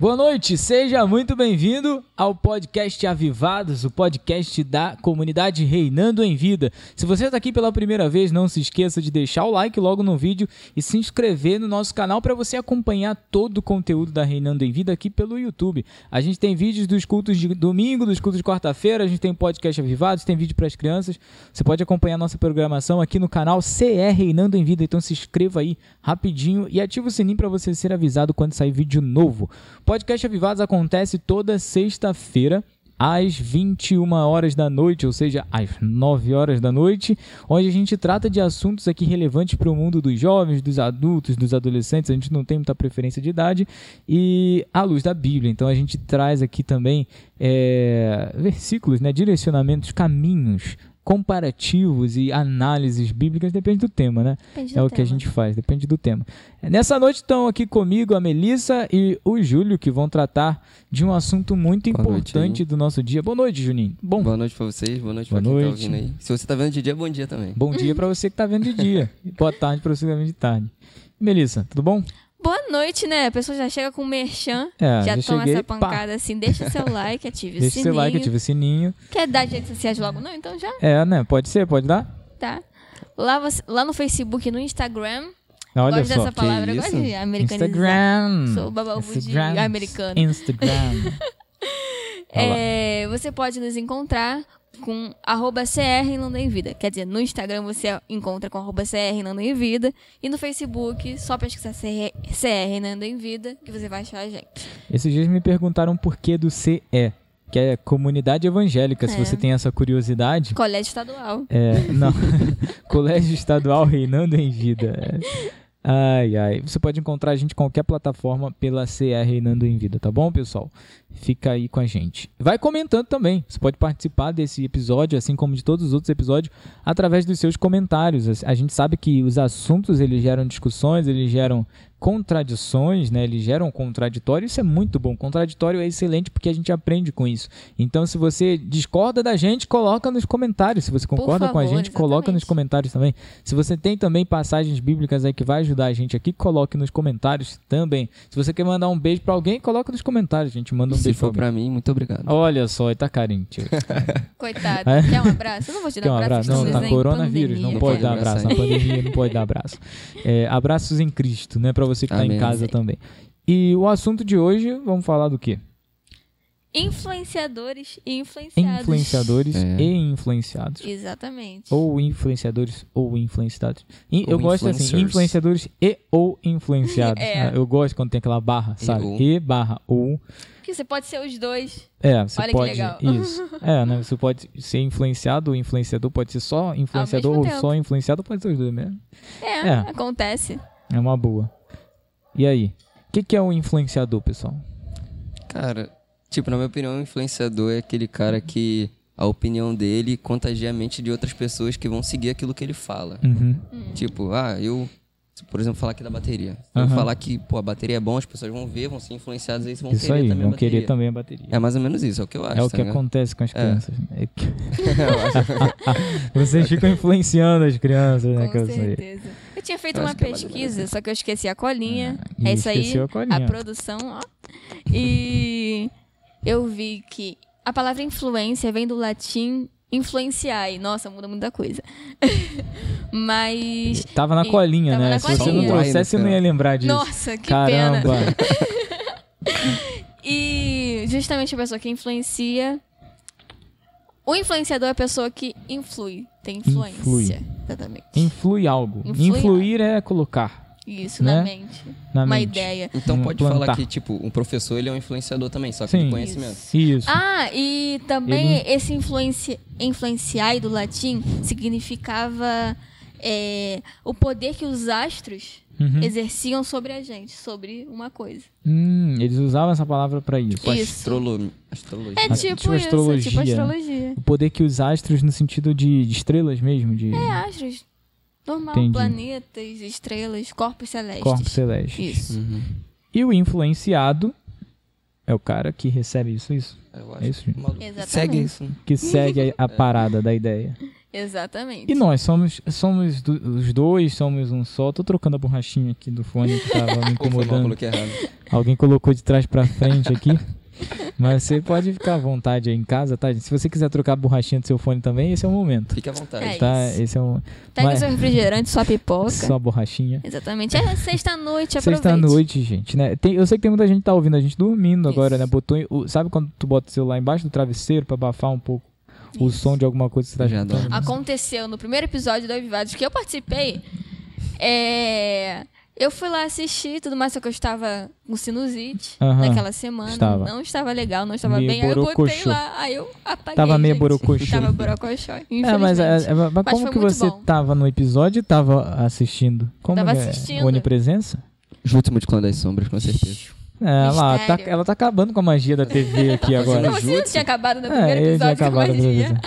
Boa noite, seja muito bem-vindo ao podcast Avivados, o podcast da comunidade Reinando em Vida. Se você está aqui pela primeira vez, não se esqueça de deixar o like logo no vídeo e se inscrever no nosso canal para você acompanhar todo o conteúdo da Reinando em Vida aqui pelo YouTube. A gente tem vídeos dos cultos de domingo, dos cultos de quarta-feira, a gente tem podcast Avivados, tem vídeo para as crianças. Você pode acompanhar nossa programação aqui no canal CR Reinando em Vida, então se inscreva aí rapidinho e ative o sininho para você ser avisado quando sair vídeo novo podcast Avivados acontece toda sexta-feira às 21 horas da noite, ou seja, às 9 horas da noite, onde a gente trata de assuntos aqui relevantes para o mundo dos jovens, dos adultos, dos adolescentes. A gente não tem muita preferência de idade e à luz da Bíblia. Então a gente traz aqui também é, versículos, né, direcionamentos, caminhos comparativos e análises bíblicas depende do tema, né? Depende do é o tema. que a gente faz, depende do tema. Nessa noite estão aqui comigo a Melissa e o Júlio, que vão tratar de um assunto muito Boa noite importante aí. do nosso dia. Boa noite, Juninho. Bom, Boa noite pra vocês, boa noite Boa pra quem noite. tá ouvindo aí. Se você tá vendo de dia, bom dia também. bom dia para você que está vendo de dia. Boa tarde para você que está vendo de tarde. Melissa, tudo bom? Boa noite, né? A pessoa já chega com merchan, É, já, já toma cheguei, essa pancada assim. Deixa seu like, ative o Deixa sininho. seu like, ativa o sininho. Quer dar de redes sociais logo? Não, então já É, né? Pode ser, pode dar? tá. Lá, você- lá no Facebook e no Instagram. Olha gosto só. dessa palavra, isso? gosto de americanizar. Instagram. Sou bababu de Instagram. americano. Instagram. É, você pode nos encontrar com arroba CR Nando em Vida. Quer dizer, no Instagram você encontra com arroba CR Nando em Vida. E no Facebook, só pesquisar CR, CR Nando em Vida, que você vai achar a gente. Esses dias me perguntaram por que do CE, que é comunidade evangélica. Se É. você tem essa curiosidade, Colégio estadual. É, não. Colégio Estadual Reinando em Vida. É. Ai, ai. Você pode encontrar a gente em qualquer plataforma pela CR Reinando em Vida, tá bom, pessoal? Fica aí com a gente. Vai comentando também. Você pode participar desse episódio, assim como de todos os outros episódios, através dos seus comentários. A gente sabe que os assuntos eles geram discussões, eles geram contradições, né? Eles geram contraditório. Isso é muito bom. Contraditório é excelente porque a gente aprende com isso. Então, se você discorda da gente, coloca nos comentários. Se você concorda com a favor, gente, coloca nos exatamente. comentários também. Se você tem também passagens bíblicas aí que vai ajudar a gente aqui, coloque nos comentários também. Se você quer mandar um beijo pra alguém, coloca nos comentários. A gente manda um Se beijo pra for pra mim, muito obrigado. Olha só, tá carente. hoje. Coitado. É? Quer um abraço? Eu não vou te dar Quer um abraço. abraço? Não, em coronavírus, pandemia. não pode dar abraço. Na pandemia não pode dar abraço. É, abraços em Cristo, né? Pra você que tá em casa também. E o assunto de hoje, vamos falar do quê? Influenciadores e influenciados. Influenciadores É. e influenciados. Exatamente. Ou influenciadores ou influenciados. In- Ou eu gosto assim, influenciadores e ou influenciados. É. Ah, Eu gosto quando tem aquela barra, sabe? ou. E barra ou. Que você pode ser os dois. É, você Olha que pode. legal. Isso. É, né? Você pode ser influenciado ou influenciador, pode ser só influenciador ou tempo. só influenciado, pode ser os dois mesmo. É, É. acontece. É uma boa. E aí? O que, que é um influenciador, pessoal? Cara, tipo, na minha opinião, um influenciador é aquele cara que a opinião dele contagia a mente de outras pessoas que vão seguir aquilo que ele fala. Uhum. Tipo, ah, eu, por exemplo, falar aqui da bateria. Eu Aham. falar que, pô, a bateria é bom, as pessoas vão ver, vão ser influenciadas aí, vão Isso querer aí, também vão a querer bateria. também a bateria. É mais ou menos isso, é o que eu acho. É o tá que ligado? acontece com as crianças. né? É que- Vocês ficam influenciando as crianças, né? Com que eu sei. Tinha feito Eu uma é pesquisa, só que eu esqueci a colinha. Ah, é isso aí. a colinha. produção, ó. E eu vi que a palavra influência vem do latim influenciar. E, nossa, muda muita coisa. Mas. Tava na E- colinha, tava né? na Se você não colinha. trouxesse, eu não ia lembrar disso. Nossa, que pena. Caramba. E justamente a pessoa que influencia. O influenciador é a pessoa que influi. Tem influência. Influi. Exatamente. Influi algo. Influi Influir é colocar Isso, Né? na mente. na Uma mente. ideia. Então Hum, pode plantar. falar que, tipo, um professor, ele é um influenciador também, só que Sim. de conhecimento. Isso. Ah, e também esse influenci... influenciar do latim significava é, o poder que os astros Uhum. exerciam sobre a gente, sobre uma coisa. Hum, eles usavam essa palavra pra isso. Tipo, Isso. astrolo... astrologia. É tipo, tipo isso, astrologia, tipo né? astrologia. O poder que os astros no sentido de, de estrelas mesmo, de É, astros. Normal, Entendi. planetas, estrelas, corpos celestes. corpos celestes. Isso. Uhum. E o influenciado é o cara que recebe isso, isso. Eu É acho isso, que gente. maluco. Exatamente. Segue isso. né? Que segue a, a parada da ideia. Exatamente. E nós somos, somos do- os dois, somos um só. Tô trocando a borrachinha aqui do fone que tava me incomodando. Alguém colocou de trás pra frente aqui. Mas você pode ficar à vontade aí em casa, tá? Se você quiser trocar a borrachinha do seu fone também, esse é o momento. Fique à vontade. É Tá? isso. Esse é um. Pega Vai. seu refrigerante, sua pipoca. Só a borrachinha. Exatamente. É sexta-noite, aproveite. Sexta-noite, gente, né? Tem- eu sei que tem muita gente que tá ouvindo a gente dormindo agora, Isso. né? Botou, sabe quando tu bota o celular embaixo do travesseiro pra abafar um pouco o Isso. som de alguma coisa que você tá adoro. Aconteceu no primeiro episódio do Avivados que eu participei. É... Eu fui lá assistir e tudo mais, só que eu estava com sinusite Aham. naquela semana. Estava. Não estava legal, não estava Meio bem. Aí eu botei lá, aí eu apaguei. Tava meio borocochô. Tava borocochô. É, mas, é, é, mas Mas como foi que muito você bom. tava no episódio e tava assistindo? Como Tava é? assistindo. Onipresença? Os últimos clã das sombras, com certeza. É, lá, tá, ela tá acabando com a magia da TV aqui agora. Não, você Jutsu? tinha acabado no É, primeiro eu tinha episódio com acabado a magia.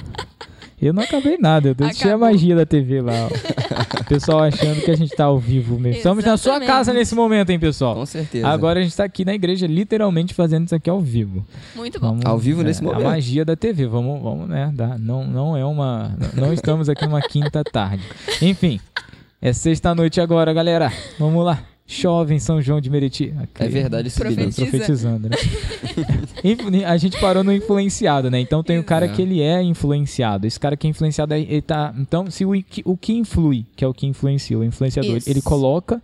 Eu não acabei nada, eu deixei a Acabou. magia da TV lá. ó. O pessoal achando que a gente tá ao vivo mesmo. Estamos na sua Exatamente. casa nesse momento, hein, pessoal? Com certeza. Agora a gente tá aqui na igreja, literalmente fazendo isso aqui ao vivo. Muito bom. Vamos- Ao vivo é, nesse momento. A magia da TV, vamos, vamos né? dar- não, não é uma. Não estamos aqui numa quinta tarde. Enfim, é sexta-noite agora, galera. Vamos lá. Chove em São João de Meriti. É verdade esse bilhete. Profetiza. Profetizando, né? A gente parou no influenciado, né? Então tem o cara Exato. que ele é influenciado. Esse cara que é influenciado, ele tá. Então, se o, que- o que influi, que é o que influencia, o influenciador, Isso. ele coloca,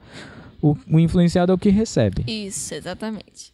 o, o influenciado é o que recebe. Isso, exatamente.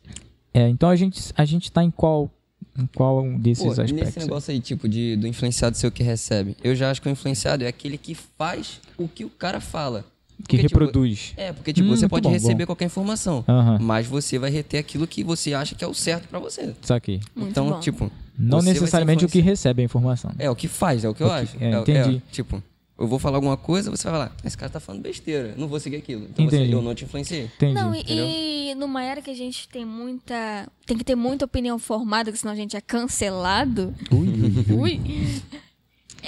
É, então a gente, a gente tá em qual, em qual desses Pô, aspectos? nesse negócio aí, tipo, de, do influenciado ser o que recebe. Eu já acho que o influenciado é aquele que faz o que o cara fala. Que Porque, tipo, reproduz. É, porque, tipo, Hum, você pode bom, receber bom. qualquer informação. Aham. Mas você vai reter aquilo que você acha que é o certo pra você. Saquei. Muito então, bom. tipo. Não necessariamente o que recebe a informação. É, o que faz, é o que eu O que- acho. é, entendi. tipo, eu vou falar alguma coisa, você vai falar, esse cara tá falando besteira, não vou seguir aquilo. Então você, eu não te influenciei. Entendi. Não, e, e numa era que a gente tem muita. Tem que ter muita opinião formada, que senão a gente é cancelado. Ui.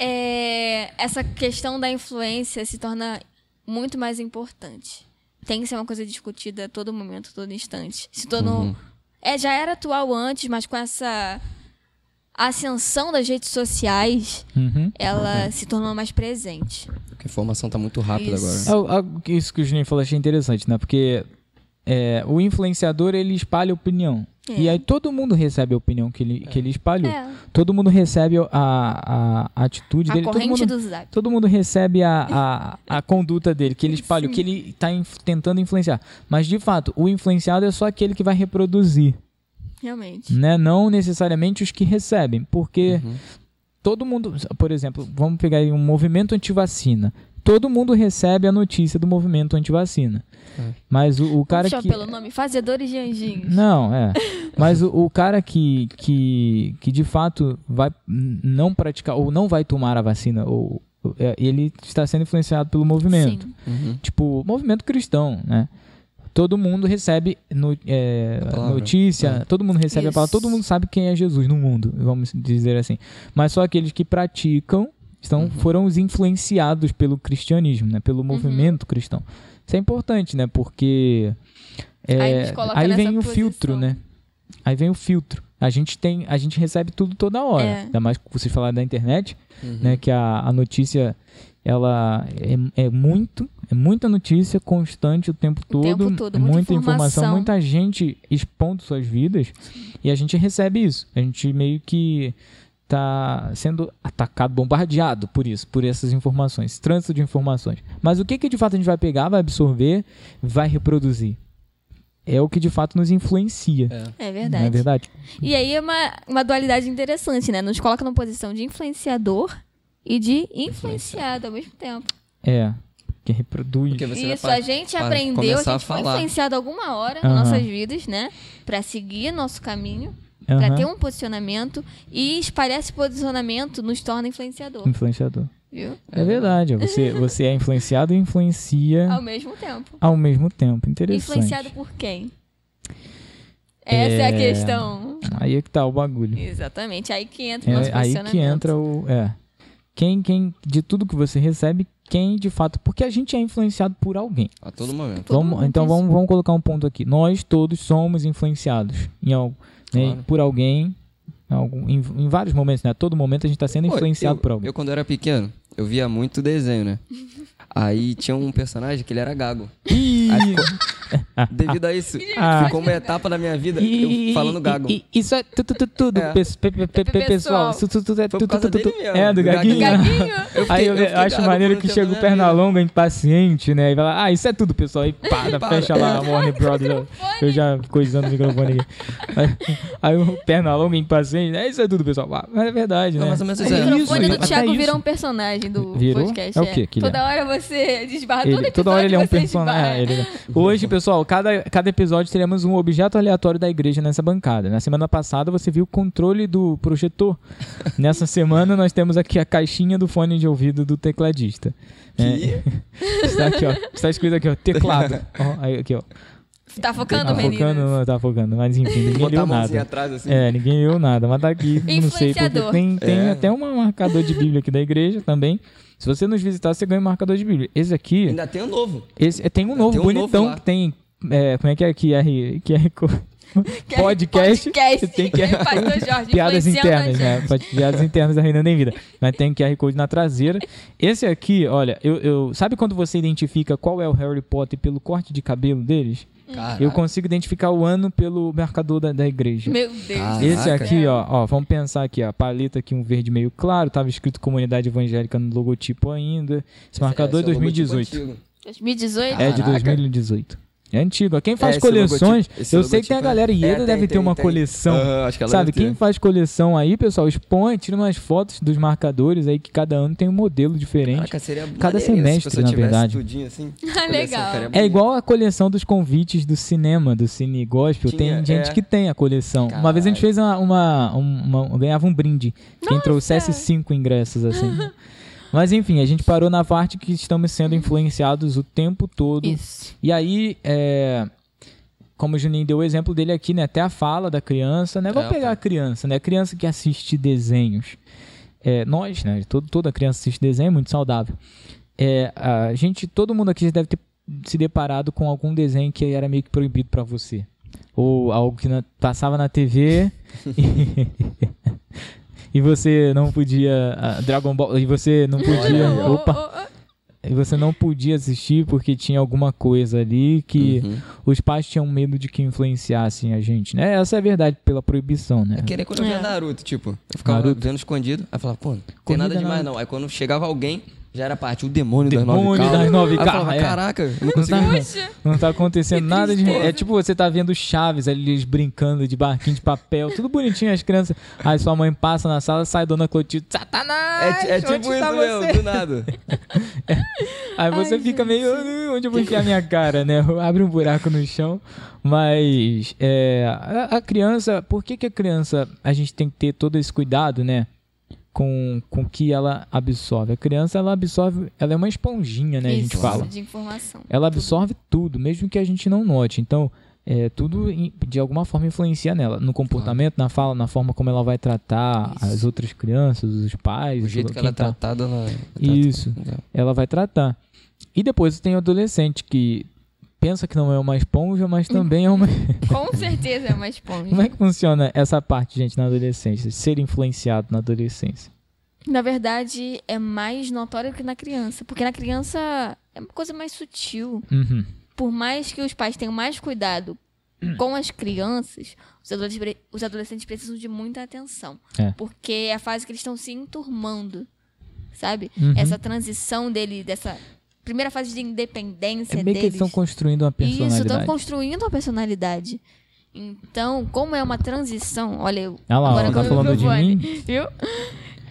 É, essa questão da influência se torna muito mais importante. Tem que ser uma coisa discutida a todo momento, a todo instante. Se tornou. Uhum. É, já era atual antes, mas com essa ascensão das redes sociais, Uhum. ela se tornou mais presente. Porque a informação tá muito rápida Isso. agora. É, Isso que o Juninho falou, achei interessante, né? Porque é, o influenciador, ele espalha opinião. É. E aí todo mundo recebe a opinião que ele, que ele espalhou. É, Todo mundo recebe a, a, a atitude a dele. Todo corrente mundo, do Zap. todo mundo recebe a, a, a conduta dele, que ele espalhou, Sim. que ele está tentando influenciar. Mas, de fato, o influenciado é só aquele que vai reproduzir. Realmente. né? Não necessariamente os que recebem, porque Uhum. todo mundo, por exemplo, vamos pegar aí um movimento antivacina. Todo mundo recebe a notícia do movimento antivacina. É. Mas o, o cara que pelo nome, Fazedores de Anjinhos. não, é. Mas o, o cara que, que, que de fato vai não praticar ou não vai tomar a vacina, ou, é, ele está sendo influenciado pelo movimento. Uhum. Tipo, movimento cristão, né? Todo mundo recebe no- é, A notícia, É. todo mundo recebe a Isso. palavra, todo mundo sabe quem é Jesus no mundo, vamos dizer assim. Mas só aqueles que praticam estão, Uhum. foram os influenciados pelo cristianismo, né? Uhum. Pelo movimento cristão. Isso é importante, né? Porque é, Aí aí vem o posição. filtro, né? Aí vem o filtro. A gente tem, a gente recebe tudo toda hora. É. Ainda mais que vocês falaram da internet, Uhum. né? Que a, a notícia ela é, é muito, é muita notícia constante o tempo todo, tempo todo, é muita muita informação, informação. muita gente expondo suas vidas e a gente recebe isso. A gente meio que tá sendo atacado, bombardeado por isso, por essas informações, trânsito de informações. Mas o que que de fato a gente vai pegar, vai absorver, vai reproduzir? É o que de fato nos influencia. É. É Não verdade. é verdade? E aí é uma, uma dualidade interessante, né? Nos coloca numa posição de influenciador e de influenciado ao mesmo tempo. É. Que reproduz. Isso, a gente aprendeu, a gente a foi influenciado alguma hora Aham. nas nossas vidas, né? Pra seguir nosso caminho, Aham. pra ter um posicionamento e espalhar esse posicionamento nos torna influenciador, Influenciador. viu? É verdade. Você, você é influenciado e influencia Ao mesmo tempo. ao mesmo tempo. Interessante. Influenciado por quem? Essa é, a É, questão. Aí é que tá o bagulho. Exatamente. Aí que entra o nosso É aí que entra o. É. Quem, quem, de tudo que você recebe, quem de fato. Porque a gente é influenciado por alguém. A todo momento. Vamos, então vamos, vamos colocar um ponto aqui. Nós todos somos influenciados em algo, né, Claro. por alguém. em algum- em, em vários momentos, né? A todo momento a gente está sendo Pô, influenciado eu, por alguém. Eu, quando era pequeno, eu via muito desenho, né? Aí tinha um personagem que ele era gago. Ih, Aí devido a isso, Ah. ficou uma etapa da minha vida ih, eu falando gago. ih, ih, Isso é tudo, tudo, tudo, É. pes- pe- pe- pe- pe- pessoal. pessoal. Isso tudo é tudo, tudo, tudo. É, do gaguinho. gaguinho. Gaguinho. Eu fiquei- Aí eu, acho maneiro que chega o vida. Pernalonga impaciente, né? E vai lá, ah, isso é tudo, pessoal. Aí pá, Para. fecha lá a Warner Brothers. Eu já coisando o microfone aqui. Aí, o Pernalonga impaciente, é isso é tudo, pessoal. Ah, Mas é verdade, né? Não, mais ou menos O isso, é. microfone do Thiago virou um personagem do podcast. É o quê que ele Toda hora você desbarra toda hora ele é um você personagem. é, Hoje, pessoal, cada, cada episódio teremos um objeto aleatório da igreja nessa bancada. Na semana passada você viu o controle do projetor. Nessa semana nós temos aqui a caixinha do fone de ouvido do tecladista. É, está aqui, ó. Está escrito aqui, ó. Teclado. Ó, aí, aqui, ó. Tá focando, Tá menino? focando, não tá focando. Mas enfim, ninguém Botar leu nada. atrás assim. É, ninguém leu nada, mas tá aqui, não sei, porque tem, tem É. até um marcador de Bíblia aqui da igreja também. Se você nos visitar, você ganha um marcador de Bíblia. Esse aqui, Ainda tem um novo. esse, tem um novo Tem um bonitão novo que tem. é, como é que é? QR, QR Code. Podcast. podcast. Tem QR Jorge, Piadas internas, né? Piadas internas da Reinando em Vida. Mas tem QR Code na traseira. Esse aqui, olha, eu, eu- sabe quando você identifica qual é o Harry Potter pelo corte de cabelo deles? Caraca. Eu consigo identificar o ano pelo marcador da, da igreja. Meu Deus. Caraca. Esse aqui, ó, ó, vamos pensar aqui, ó, paleta aqui, um verde meio claro, tava escrito comunidade evangélica no logotipo ainda. Esse marcador é Esse logotipo 2018. antigo. 2018? É de Caraca. 2018. É antigo. Quem faz esse coleções, logotipo- esse eu sei que tem a é- galera e É, ele tem, deve ter uma tem. coleção. Aham, acho que ela Sabe, deve quem faz coleção aí, pessoal, expõe, tira umas fotos dos marcadores aí que cada ano tem um modelo diferente. Caraca, seria Cada semestre, se na verdade. tudinho assim. Coleção, legal. É bonito. igual a coleção dos convites do cinema, do Cine Gospel. Tinha, tem gente é. que tem a coleção. Uma vez a gente Caralho. fez uma. uma, uma- uma- ganhava um brinde. Quem trouxesse cinco ingressos, assim. Mas enfim, a gente parou na parte que estamos sendo influenciados o tempo todo. Isso. E aí, é, como o Juninho deu o exemplo dele aqui, né? Até a fala da criança, né? Vamos É, pegar tá. a criança, né? A criança que assiste desenhos. É, nós, né? Todo, toda criança assiste desenho, é muito saudável. É, a gente, todo mundo aqui já deve ter se deparado com algum desenho que era meio que proibido pra você. Ou algo que na- passava na TV e, e você não podia. ah, Dragon Ball. E você não podia. Opa! E você não podia assistir porque tinha alguma coisa ali que Uhum. os pais tinham medo de que influenciassem a gente, né? Essa é a verdade pela proibição, né? É que nem quando eu via É. Naruto, tipo, eu ficava Naruto. vendo escondido, aí falava, pô, não tem Corrida nada demais Naruto. não. Aí quando chegava alguém, já era parte, o demônio, Demônio das nove das nove falava, carros, é. caraca, eu não tá, Puxa. não tá acontecendo Que nada de. É tipo você tá vendo Chaves ali eles brincando de barquinho de papel, tudo bonitinho as crianças. Aí sua mãe passa na sala, sai Dona Clotilde, Satanás! É, é tipo isso você?" mesmo, do nada. Aí você Ai, fica gente. meio, "Ah, onde eu vou enfiar minha cara, né? Abre um buraco no chão. Mas é, a, a criança, por que, que a criança, a gente tem que ter todo esse cuidado, né? Com, com o que ela absorve. A criança, ela absorve, ela é uma esponjinha, né? a gente Isso, fala. de informação. Ela absorve tudo, mesmo que a gente não note. Então, é, tudo de alguma forma influencia nela. No comportamento, na fala, na forma como ela vai tratar Isso. as outras crianças, os pais. O jeito que ela é tá- tratada, ela... Isso. trata- ela vai tratar. E depois tem o adolescente que pensa que não é uma esponja, mas também é uma. Com certeza é uma esponja. Como é que funciona essa parte, gente, na adolescência? Ser influenciado na adolescência. Na verdade, é mais notório que na criança. Porque na criança é uma coisa mais sutil. Uhum. Por mais que os pais tenham mais cuidado com as crianças, os adolescentes, pre- os adolescentes precisam de muita atenção. É. Porque é a fase que eles estão se enturmando. Sabe? Uhum. Essa transição dele, dessa primeira fase de independência É meio que eles deles. estão construindo uma Isso, estão personalidade. construindo uma personalidade. Então, como é uma transição, olha eu. Ah lá, agora ó, tá falando de mim? Viu?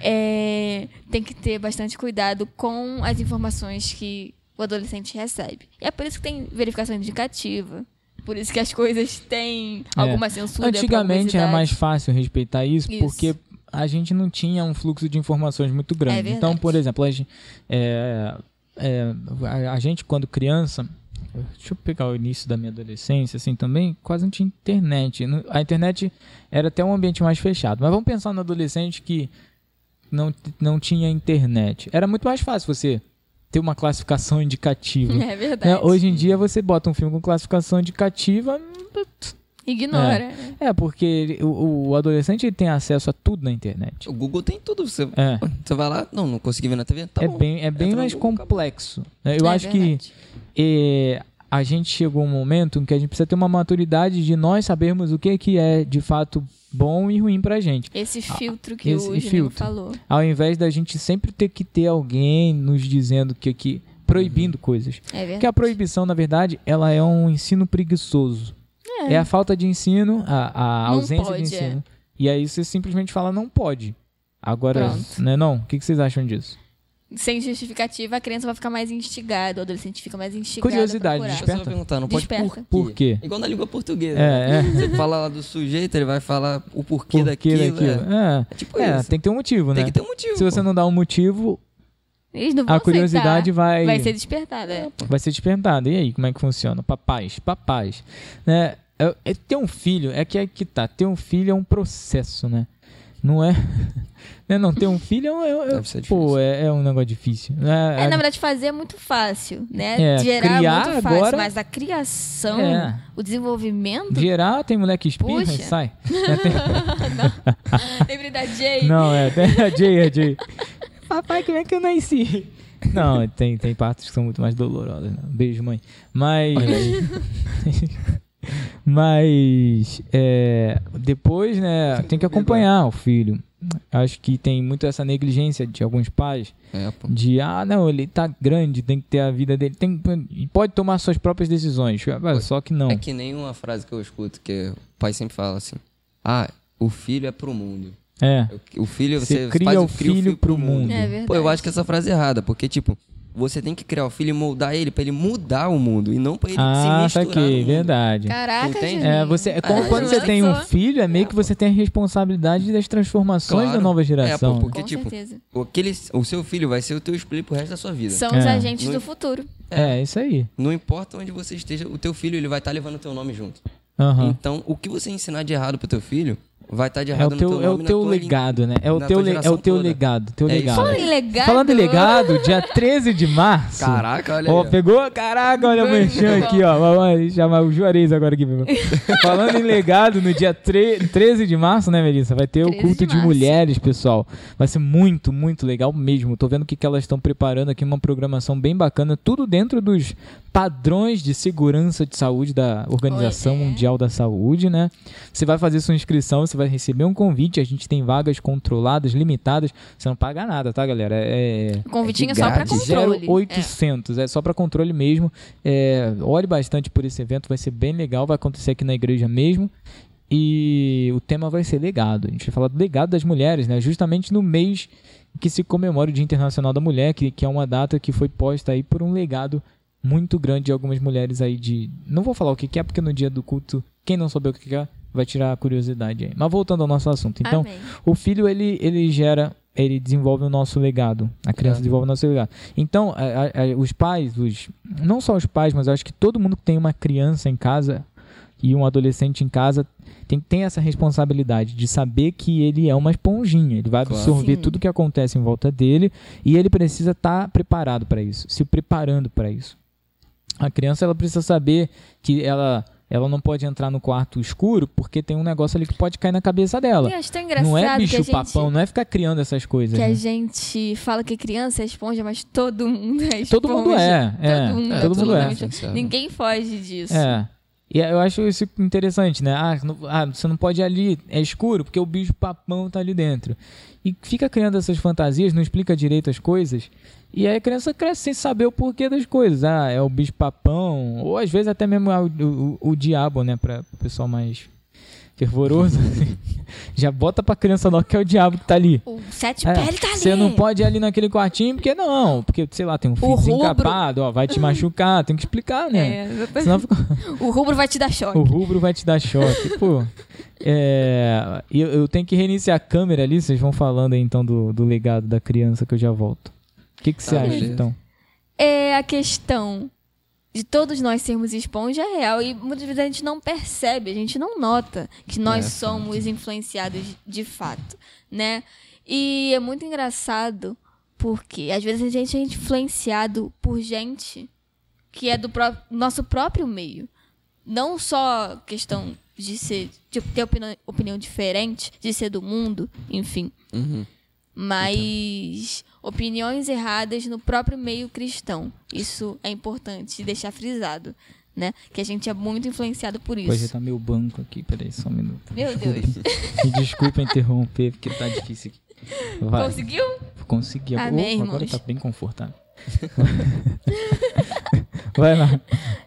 É, tem que ter bastante cuidado com as informações que o adolescente recebe. E é por isso que tem verificação indicativa. Por isso que as coisas têm É. alguma censura. Antigamente era mais fácil respeitar isso, Isso. porque a gente não tinha um fluxo de informações muito grande. É então, por exemplo, a gente, é, é, a- a gente quando criança, deixa eu pegar o início da minha adolescência, assim também, quase não tinha internet. A internet era até um ambiente mais fechado. Mas vamos pensar no adolescente que não, não tinha internet. Era muito mais fácil você ter uma classificação indicativa. É verdade. Né? Hoje em dia você bota um filme com classificação indicativa, Ignora. É, porque ele- o, o adolescente ele tem acesso a tudo na internet. O Google tem tudo. Você, É. você vai lá, não, não consegui ver na TV. Tá é bom. bem, é bem mais Google, acabou. complexo. né? Eu É acho que verdade. é, a gente chegou a um momento em que a gente precisa ter uma maturidade de nós sabermos o que, que é de fato bom e ruim pra gente. Esse filtro que esse o Juninho filtro. falou. Ao invés da gente sempre ter que ter alguém nos dizendo que, que proibindo coisas. É verdade. Porque a proibição, na verdade, ela é um ensino preguiçoso. É, a falta de ensino, a, a ausência pode, de ensino. é. E aí você simplesmente fala não pode. Agora, Pronto. né não? O que, que vocês acham disso? Sem justificativa, a criança vai ficar mais instigada, o adolescente fica mais instigado. Curiosidade, Desperta. perguntar, não pode Desperta. por quê? Por quê? Igual na língua portuguesa. É, é. Você fala lá do sujeito, ele vai falar o porquê, daquilo. daquilo? É. É, É tipo É, isso. tem que ter um motivo, Tem né? que ter um motivo. Se você pô. não dá um motivo, Eles não vão a curiosidade aceitar. vai, Vai ser despertada. é. vai ser despertada. E aí, como é que funciona? Papais, papais. Né? É, é- ter um filho, é que é que tá. Ter um filho é um processo, né? Não é. né? Não, ter um filho é, um- é, é- pô, é, é um negócio difícil. né? É, na verdade, fazer é muito fácil, né? É, Gerar criar é muito fácil, agora- mas a criação, É. o desenvolvimento... Gerar, tem moleque que espirra Puxa. e sai. Tem- Lembrei da Jay. Não, é, tem a Jay, a Jay. Papai, como é que eu nasci? Não, tem, tem partes que são muito mais dolorosas. né? Beijo, mãe. Mas. Mas. é, depois, né, tem que acompanhar o filho. Acho que tem muito essa negligência de alguns pais É, de ah não ele tá grande tem que ter a vida dele tem pode tomar suas próprias decisões só que não É que nem uma frase que eu escuto que o pai sempre fala assim: Ah, o filho é pro mundo. é O filho, Você você, cria faz o filho pro mundo. É verdade. Pô, eu acho que essa frase é errada, porque, tipo, você tem que criar o filho e moldar ele pra ele mudar o mundo e não pra ele ah se misturar. no saquei mundo. verdade Caraca, Entende? É, você, é como Ah, quando você Juninho. tem um filho, é meio que você tem a responsabilidade das transformações Claro. da nova É, geração. pô, porque, Com tipo, certeza. o, aquele, o seu filho vai ser o teu espelho pro resto da sua vida. São os É. agentes No- do futuro. É, isso aí. Não importa onde você esteja, o teu filho ele vai estar levando o teu nome junto. Aham. Então, o que você ensinar de errado pro teu filho, vai estar de É errado o no teu, teu é o teu legado, né? É o teu, le- é o teu toda. legado, teu É legado. Falando em legado... Falando em legado, dia 13 de março. Caraca, olha Ó, aí. ó. pegou? Caraca, olha merchan bom. aqui, ó. Vamos chamar o Juarez agora aqui. Falando em legado, no dia tre- 13 de março, né, Melissa? Vai ter o 13 culto de de, mulheres, pessoal. Vai ser muito, muito legal mesmo. Tô vendo o que, que elas estão preparando aqui, uma programação bem bacana. Tudo dentro dos padrões de segurança de saúde da Organização Olha. Mundial da Saúde, né? Você vai fazer sua inscrição, você vai receber um convite. A gente tem vagas controladas, limitadas. Você não paga nada, tá, galera? É, O convitinho É é, só pra grátis. controle. 0800, é. só para controle mesmo. É, olhe bastante por esse evento, vai ser bem legal, vai acontecer aqui na igreja mesmo. E o tema vai ser legado. A gente vai falar do legado das mulheres, né? Justamente no mês que se comemora o Dia Internacional da Mulher, que, que é uma data que foi posta aí por um legado muito grande de algumas mulheres aí de. Não vou falar o que que é, porque no dia do culto, quem não souber o que que é, vai tirar a curiosidade aí. Mas voltando ao nosso assunto. Então, Amém. o filho, ele, ele gera, ele desenvolve o nosso legado. A criança É. desenvolve o nosso legado. Então, a- a- os pais, os, não só os pais, mas eu acho que todo mundo que tem uma criança em casa e um adolescente em casa tem, tem essa responsabilidade de saber que ele é uma esponjinha. Ele vai Claro. absorver Sim. tudo que acontece em volta dele e ele precisa estar preparado para isso, se preparando para isso. A criança ela precisa saber que ela ela não pode entrar no quarto escuro porque tem um negócio ali que pode cair na cabeça dela. E acho tão engraçado Não é que a bicho gente... papão, não é ficar criando essas coisas. Que a né? gente fala que criança é esponja, mas todo mundo é esponja. Todo mundo é, é, Todo mundo, todo mundo é. Ninguém foge disso. É. E eu acho isso interessante, né? Ah, não- ah, você não pode ir ali, é escuro, porque o bicho papão tá ali dentro. E fica criando essas fantasias, não explica direito as coisas. E aí a criança cresce sem saber o porquê das coisas. Ah, é o bicho papão, ou às vezes até mesmo o, o, o diabo, né? Para o pessoal mais fervoroso. Já bota pra criança logo que é o diabo que tá ali. O sete É, pele tá ali. Você não pode ir ali naquele quartinho, porque não, porque, sei lá, tem um fio desencapado, ó, vai te machucar, tem que explicar, né? É. Senão fica- O rubro vai te dar choque. o rubro vai te dar choque. Pô, é, eu, eu tenho que reiniciar a câmera ali, vocês vão falando aí então do, do legado da criança que eu já volto. O que, que você Tá, acha, beleza. então? É a questão de todos nós sermos esponja real e muitas vezes a gente não percebe, a gente não nota que nós É, somos influenciados de fato, né? E é muito engraçado porque às vezes a gente é influenciado por gente que é do pró- nosso próprio meio. Não só questão de ser. De ter opinião, opinião diferente, de ser do mundo, enfim. Uhum. Mas opiniões erradas no próprio meio cristão. Isso é importante deixar frisado. Né? Que a gente é muito influenciado por isso. tá meu banco aqui, peraí, só um minuto. Meu Deus. Me desculpa interromper, porque tá difícil aqui. Vai. Conseguiu? Consegui. Amém, Oh, agora irmãos. tá bem confortável. Vai lá.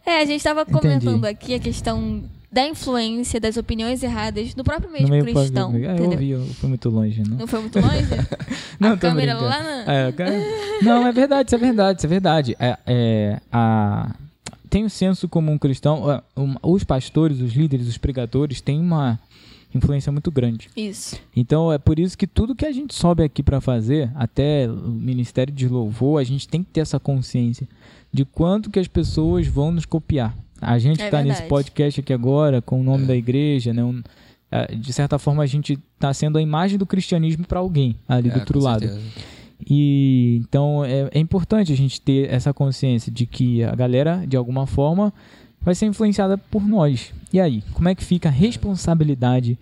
É, a gente estava comentando aqui a questão da influência das opiniões erradas no próprio meio, No cristão. público. Ah, eu ouvi, eu fui muito longe, não? Não foi muito longe? Não, a câmera brincando. lá na. É, Não, é verdade, isso é verdade, isso é verdade. É, é, a... Tem o senso comum cristão, ah, um- os pastores, os líderes, os pregadores têm uma influência muito grande. Isso. Então é por isso que tudo que a gente sobe aqui para fazer, até o Ministério de Louvor, a gente tem que ter essa consciência de quanto que as pessoas vão nos copiar. A gente É está nesse podcast aqui agora com o nome da igreja, né? Um- é, de certa forma a gente está sendo a imagem do cristianismo para alguém ali do É, outro com lado. certeza. E então é, é importante a gente ter essa consciência de que a galera, de alguma forma, vai ser influenciada por nós. E aí, como é que fica a responsabilidade?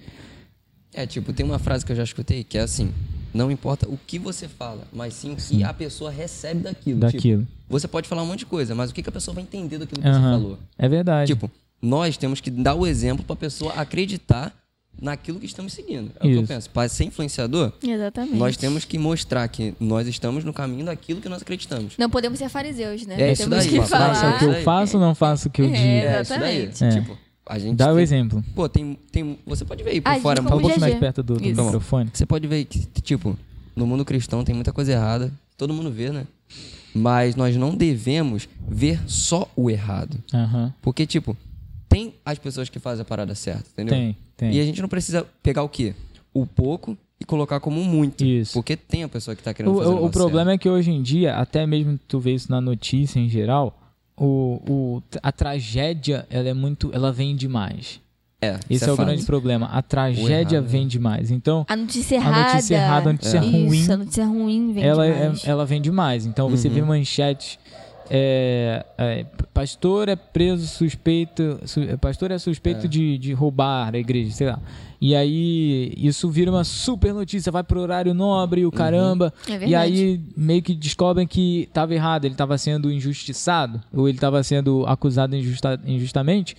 É, tipo, tem uma frase que eu já escutei que é assim: não importa o que você fala, mas sim o que a pessoa recebe daquilo. Daquilo. Tipo, você pode falar um monte de coisa, mas o que que a pessoa vai entender daquilo que Aham. você falou? É verdade. Tipo, nós temos que dar o exemplo pra pessoa acreditar naquilo que estamos seguindo. É o que eu Isso. penso. Para ser influenciador, Exatamente. nós temos que mostrar que nós estamos no caminho daquilo que nós acreditamos. Não podemos ser fariseus, né? É isso daí, que falar. faço o que eu faço ou não faço o que eu É, digo? É, isso daí. Exatamente. É. Tipo, a gente Dá o tem- exemplo. Pô, tem, tem. Você pode ver aí por Ah, fora. gente, Fala um pouquinho mais perto do, do microfone. Você pode ver que, tipo, no mundo cristão tem muita coisa errada. Todo mundo vê, né? Mas nós não devemos ver só o errado. Aham. Porque, tipo, tem as pessoas que fazem a parada certa, entendeu? Tem, tem. E a gente não precisa pegar o quê? O pouco e colocar como muito. Isso. Porque tem a pessoa que tá querendo O, fazer o- o problema é que hoje em dia, até mesmo tu vê isso na notícia em geral, o, o- a tragédia ela é muito, ela vem demais. É, Esse isso é, o grande problema. A tragédia errado, né? vem demais. Então, A notícia A errada. notícia errada, a notícia Isso, ruim, a notícia ruim vem ela, é, demais. ela vem demais. Então você Uhum. vê manchetes. é, é, pastor é preso suspeito. su- pastor é suspeito de, de roubar a igreja, sei lá. E aí isso vira uma super notícia, vai pro horário nobre, o caramba. É e aí meio que descobrem que estava errado, ele estava sendo injustiçado, ou ele estava sendo acusado injusta- injustamente.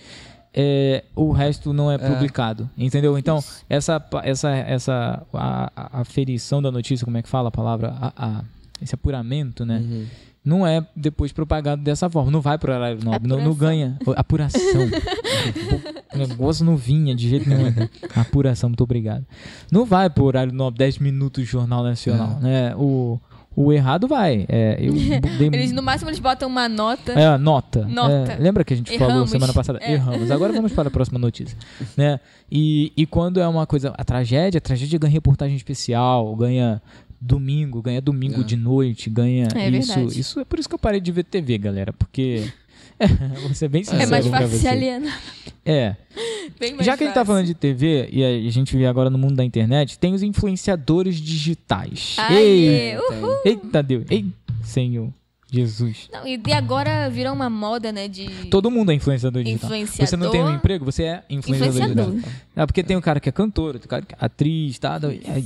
é, o resto não é, publicado, entendeu? Então essa pa- essa essa a, a- aferição da notícia, como é que fala a palavra, a, a- esse apuramento, né? Uhum. Não é depois propagado dessa forma, não vai pro horário nobre, não, não ganha apuração. o negócio não vinha de jeito nenhum. né? Apuração, muito obrigado. Não vai pro horário nobre, 10 minutos Jornal Nacional, né? O, o errado vai. É, eu dei Eles, no máximo, eles botam uma nota. é, nota. Nota. É, lembra que a gente falou Erramos. semana passada? É. Erramos. Agora vamos para a próxima notícia. né? E, e quando é uma coisa. A tragédia, a tragédia ganha reportagem especial, ganha domingo, ganha domingo É. de noite, ganha. É isso, verdade. isso é por isso que eu parei de ver TV, galera. Porque. É, vou ser bem sincero É mais fácil se alienar. É. Bem mais Já que a gente tá falando de TV e a gente vê agora no mundo da internet, tem os influenciadores digitais. Aê, Ei, uhul. eita Deus. Ei, Senhor Jesus. Não, e agora virou uma moda, né? De Todo mundo é influenciador digital. influenciador. Você não tem um emprego, você é influenciador, Influenciador. digital. É porque tem o cara que é cantor, tem o cara que é atriz, tá?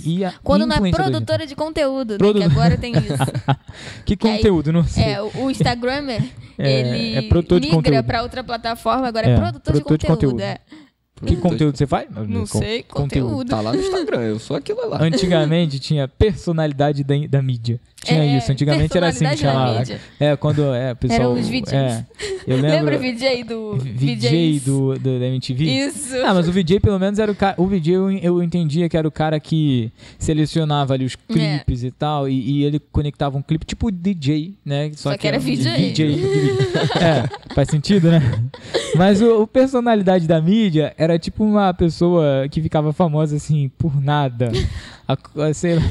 E a Quando não é produtora de conteúdo, né? Produ- Que agora tem isso. digital. Que aí- conteúdo, não sei. É, o Instagrammer, É, ele é de migra pra outra plataforma, agora é, É, produtor, produtor de de conteúdo. conteúdo. é. Que conteúdo você faz? Não sei, conteúdo. Tá lá no Instagram, eu sou aquilo lá. Antigamente tinha personalidade da, da mídia. Tinha É, isso. Antigamente era assim que chamava. É, quando é, pessoal. Eram os VJs. É, eu lembro. Lembra o VJ do VJ do, do, da MTV? Isso. Ah, mas o VJ pelo menos era o cara. O VJ eu, eu entendia que era o cara que selecionava ali os clipes e tal. E, e ele conectava um clipe tipo DJ, né? Só que era um VJ. é, faz sentido, né? Mas o, o personalidade da mídia era tipo uma pessoa que ficava famosa assim por nada. A- sei lá,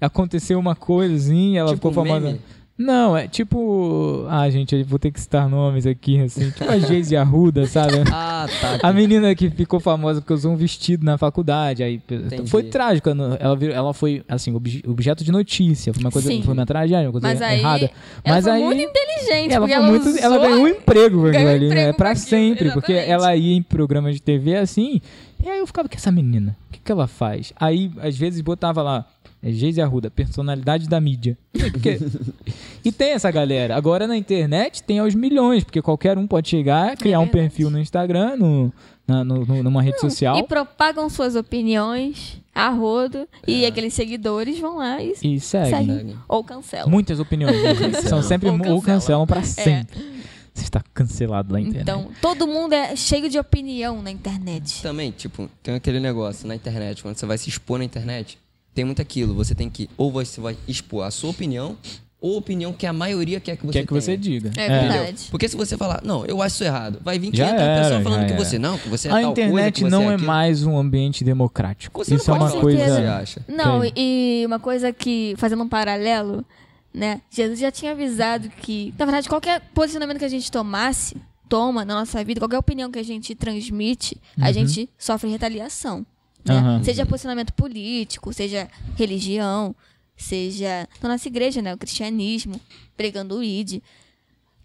aconteceu uma coisa assim, ela Tipo ficou famosa. meme? Não, é tipo. Ah, gente, eu vou ter que citar nomes aqui, assim. Tipo a Geise Arruda, sabe? Ah, tá. A menina que ficou famosa porque usou um vestido na faculdade. Aí Entendi. foi trágico. Ela, virou- ela foi, assim, obje- objeto de notícia. Foi uma coisa, Sim. foi uma tragédia, uma coisa Mas aí, errada. ela Mas foi aí. muito inteligente, ela, porque foi ela muito, ela ganhou um emprego com ganhou ali, né? emprego Pra com aquilo, sempre. Porque exatamente. ela ia em programas de TV assim. E aí eu ficava, que essa menina? O que, que ela faz? Aí, às vezes, botava lá. É Geise Arruda, personalidade da mídia. Porque- e tem essa galera. Agora na internet tem aos milhões, porque qualquer um pode chegar, criar um É verdade. perfil no Instagram, no, na- no- no- numa rede social. E propagam suas opiniões a rodo. E aqueles seguidores vão lá e E segue. seguem. Segue. Ou cancelam. Muitas opiniões. né? São sempre Ou ou cancelam, cancelam. pra sempre. Você está cancelado na internet. Então, todo mundo é cheio de opinião na internet. Também, tipo, tem aquele negócio na internet, quando você vai se expor na internet, tem muito aquilo. Você tem que, ou você vai expor a sua opinião, ou a opinião que a maioria quer que você Quer que você tenha. diga. É Entendeu? verdade. Porque se você falar, não, eu acho isso errado, vai vir Já 500 era, pessoas falando que você não, que você é A tal coisa, internet que você não é aquilo. mais um ambiente democrático. Você não Isso é uma o que coisa. você acha. Não, e uma coisa que, fazendo um paralelo, né? Jesus já tinha avisado que, na verdade, qualquer posicionamento que a gente tomasse, toma na nossa vida, qualquer opinião que a gente transmite, a gente sofre retaliação. Né? Uhum. Seja posicionamento político, seja religião, seja na nossa igreja, né? O cristianismo, pregando o ID.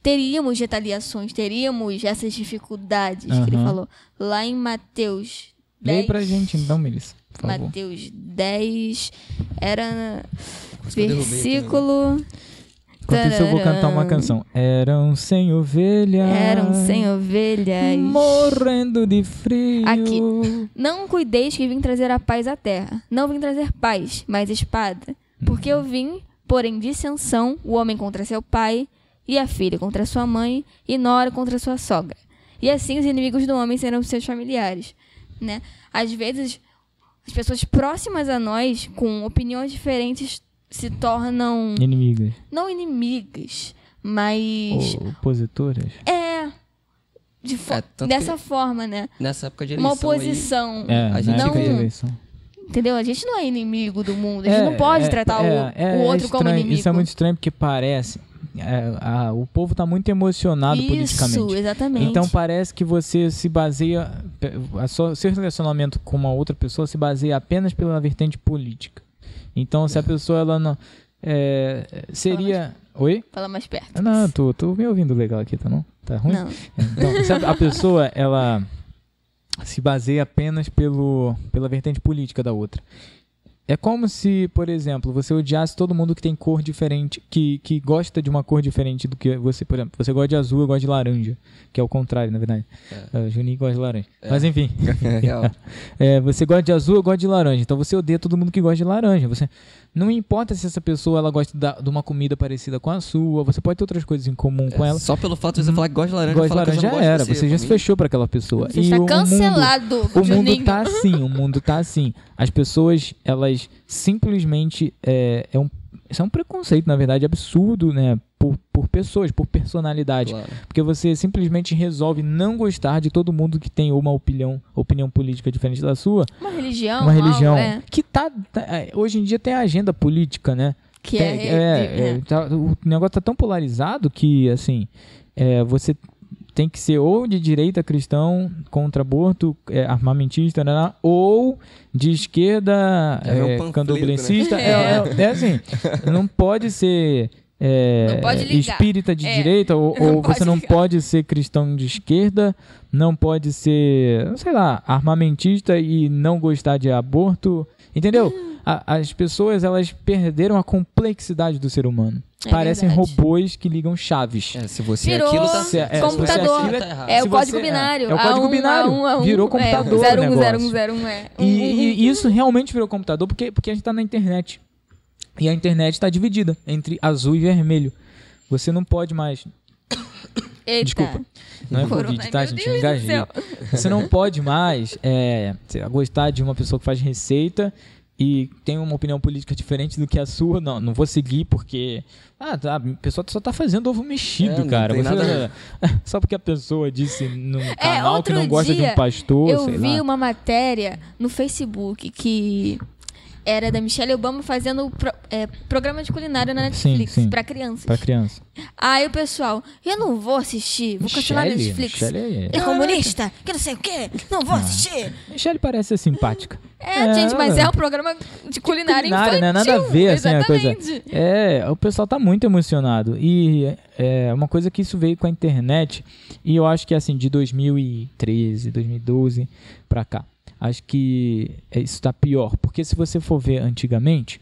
Teríamos retaliações, teríamos essas dificuldades que ele falou. Lá em Mateus 10, Lê pra gente então, Melissa. Por favor. Mateus 10 era né? versículo. Enquanto isso, eu vou cantar uma canção. Eram sem ovelhas. Eram sem ovelhas. Morrendo de frio. Aqui. Não cuideis que vim trazer a paz à terra. Não vim trazer paz, mas espada. Porque eu vim, porém, dissensão, o homem contra seu pai, e a filha contra sua mãe, e nora contra sua sogra. E assim os inimigos do homem serão seus familiares. Né? Às vezes, as pessoas próximas a nós, com opiniões diferentes, se tornam Inimigas. não inimigas, mas Ou opositoras. é de fo- É, dessa forma, né? Nessa época de Uma eleição aí, oposição. É, A gente na época de não- eleição. Entendeu? A gente não é inimigo do mundo. A gente É, não pode é, tratar o- é, é, o, é outro como inimigo. Isso é muito estranho porque parece. é, a- o povo tá muito emocionado Isso, politicamente. exatamente. Então parece que você se baseia. A sua, seu relacionamento com uma outra pessoa se baseia apenas pela vertente política. Então, se a pessoa ela não. é, seria. Oi? Fala mais perto. Não, tô, tô me ouvindo legal aqui, tá não? Tá ruim? Não. Então, se a, a pessoa, ela se baseia apenas pelo, pela vertente política da outra. É como se, por exemplo, você odiasse todo mundo que tem cor diferente, que, que gosta de uma cor diferente do que você, por exemplo. Você gosta de azul, eu gosto de laranja, que é o contrário, na verdade. É. Juninho gosta de laranja. Mas enfim. É. É, você gosta de azul, eu gosto de laranja. Então você odeia todo mundo que gosta de laranja. Você não importa se essa pessoa ela gosta da- de uma comida parecida com a sua. Você pode ter outras coisas em comum com ela. Só pelo fato de você falar que gosta de laranja, Gosta de laranja já era. Você já se fechou para aquela pessoa. Você E está o- o mundo- cancelado, o mundo tá assim, o mundo tá assim. As pessoas, elas simplesmente. É, é um, isso é um preconceito, na verdade, absurdo, né? Por, pessoas, por personalidade. Claro. Porque você simplesmente resolve não gostar de todo mundo que tem uma opinião, opinião política diferente da sua. Uma religião. uma religião. algo, é, Que tá, tá- é, Hoje em dia tem a agenda política, né? que Tem- é, é, é, tá- o negócio tá tão polarizado que, assim, é, você tem que ser ou de direita cristão contra aborto, é, armamentista, né, ou de esquerda É, é um é, panfleto, né? É, é- é assim, não pode ser é, Não pode ligar. espírita de É, direita, ou, não ou pode você não ligar. pode ser cristão de esquerda, não pode ser, sei lá, armamentista e não gostar de aborto, entendeu? Hum. A- as pessoas, elas perderam a complexidade do ser humano. É Parecem verdade. robôs que ligam chaves. É, se você Virou aquilo tá Se- é, se computador. você aquilo tá errado. É Se o código binário. é, é o código A1, binário. A1, A1, Virou computador É, o 01, negócio. 01, 01, é. E, e- e isso realmente virou computador porque, porque a gente está na internet. E a internet está dividida entre azul e vermelho. Você não pode mais. Eita. Desculpa. Não é Corona, Covid, tá, meu gente? Deus Eu do engasguei. céu. Você não pode mais é, sei lá, gostar de uma pessoa que faz receita e tem uma opinião política diferente do que a sua. Não, não vou seguir porque. Ah, tá, a pessoa só tá fazendo ovo mexido, É, cara. Você- nada só porque a pessoa disse num canal que É, não gosta de um pastor, Eu sei vi lá. uma matéria no Facebook que era da Michelle Obama fazendo pro- é, programa de culinária na Netflix sim. pra crianças. Pra criança. Aí o pessoal, eu não vou assistir, vou cancelar a? Netflix. Michelle é- é comunista, que não sei o quê, não vou assistir. Michelle parece ser simpática. É, gente, mas é um programa de culinária, culinária, infantil. né? Nada a ver, assim, a coisa. É, o pessoal tá muito emocionado. E é uma coisa que isso veio com a internet. E eu acho que, assim, de 2013, 2012 pra cá. Acho que é, isso tá pior. Porque se você for ver antigamente.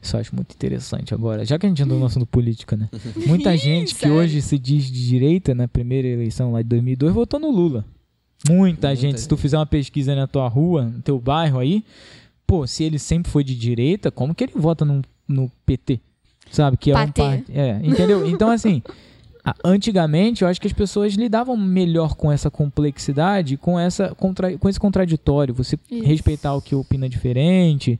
Isso eu acho muito interessante agora. Já que a gente andou no assunto política, né? Muita gente que hoje se diz de direita, na primeira eleição lá de 2002, votou no Lula. Muita gente. Se tu fizer uma pesquisa na tua rua, no teu bairro aí, pô, se ele sempre foi de direita, como que ele vota no, no PT? Sabe? Que é um par- É, entendeu? Então, assim, antigamente eu acho que as pessoas lidavam melhor com essa complexidade, com, essa contra, com esse contraditório. Você Isso. respeitar o que opina diferente,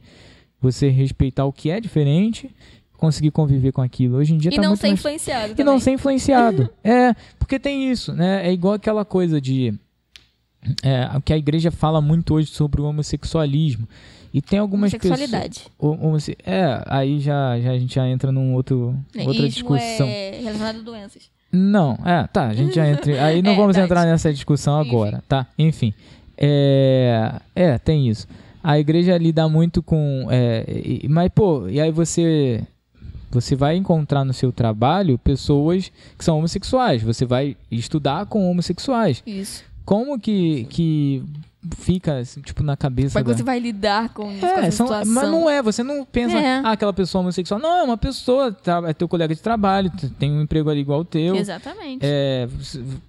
você respeitar o que é diferente, conseguir conviver com aquilo. Hoje em dia E tá não muito ser mais influenciado e também. não ser influenciado. é, porque tem isso, né? É igual aquela coisa de. É, o que a igreja fala muito hoje sobre o homossexualismo. E tem algumas. Sexualidade. É, aí já, já a gente já entra num outro, outra Ismo discussão. é relacionado a doenças. Não, é, tá, a gente já entra. Aí não É, vamos verdade. entrar nessa discussão Enfim. agora, tá? Enfim. É, é, tem isso. A igreja lida muito com. é, e- mas, pô, e aí você. Você vai encontrar no seu trabalho pessoas que são homossexuais. Você vai estudar com homossexuais. Isso. Como que, que fica, assim, tipo, na cabeça Como é que da... você vai lidar com, com É, essa são- situação? mas não é, você não pensa, É. ah, aquela pessoa homossexual. Não, é uma pessoa, tá, é teu colega de trabalho, tem um emprego ali igual o teu. Exatamente. É,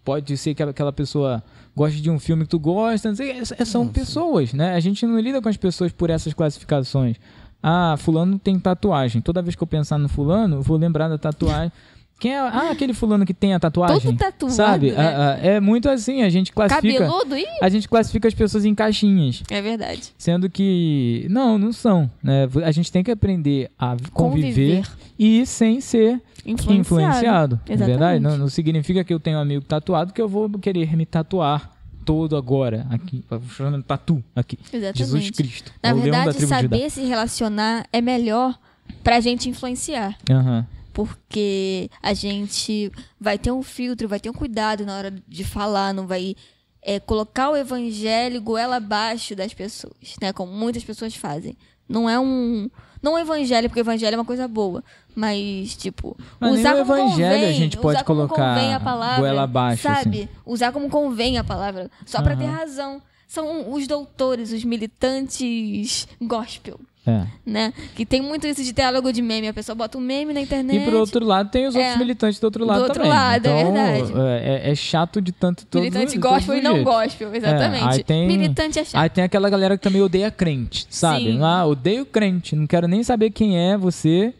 pode ser que aquela pessoa goste de um filme que tu gosta, sei, é- é- são pessoas, né? A gente não lida com as pessoas por essas classificações. Ah, fulano tem tatuagem. Toda vez que eu pensar no fulano, eu vou lembrar da tatuagem. Quem é? Ah, aquele fulano que tem a tatuagem. Todo tatuado, Sabe? né? Ah, ah, é muito assim, a gente classifica. Cabeludo? A gente classifica as pessoas em caixinhas. é verdade. Sendo que. Não, não são. Né? A gente tem que aprender a conviver, Conviver. e sem ser Influenciado. influenciado. É Exatamente. verdade? Não, não significa que eu tenho um amigo tatuado que eu vou querer me tatuar todo agora. Aqui. Chamando tatu aqui. Exatamente. Jesus Cristo. Na é verdade, saber se relacionar é melhor pra gente influenciar. Aham. Porque a gente vai ter um filtro, vai ter um cuidado na hora de falar, não vai é, colocar o evangelho goela abaixo das pessoas, né? Como muitas pessoas fazem. Não é um. Não evangelho, porque o evangelho é uma coisa boa. Mas, tipo, Mas usar o como evangelho convém, a gente pode colocar convém a palavra, goela abaixo, Sabe? assim. Usar como convém a palavra. Só pra ter Aham. razão. São os doutores, os militantes gospel. É. Né? Que tem muito isso de diálogo de meme. A pessoa bota um meme na internet. E por outro lado, tem os outros É. militantes do outro lado Do outro também. lado, é então, verdade. É, é chato de tanto todo Militante todos gospel e não gospel, exatamente. É, aí tem- Militante é chato. Aí tem aquela galera que também odeia crente, sabe? Sim. Ah, odeio crente, não quero nem saber quem é você.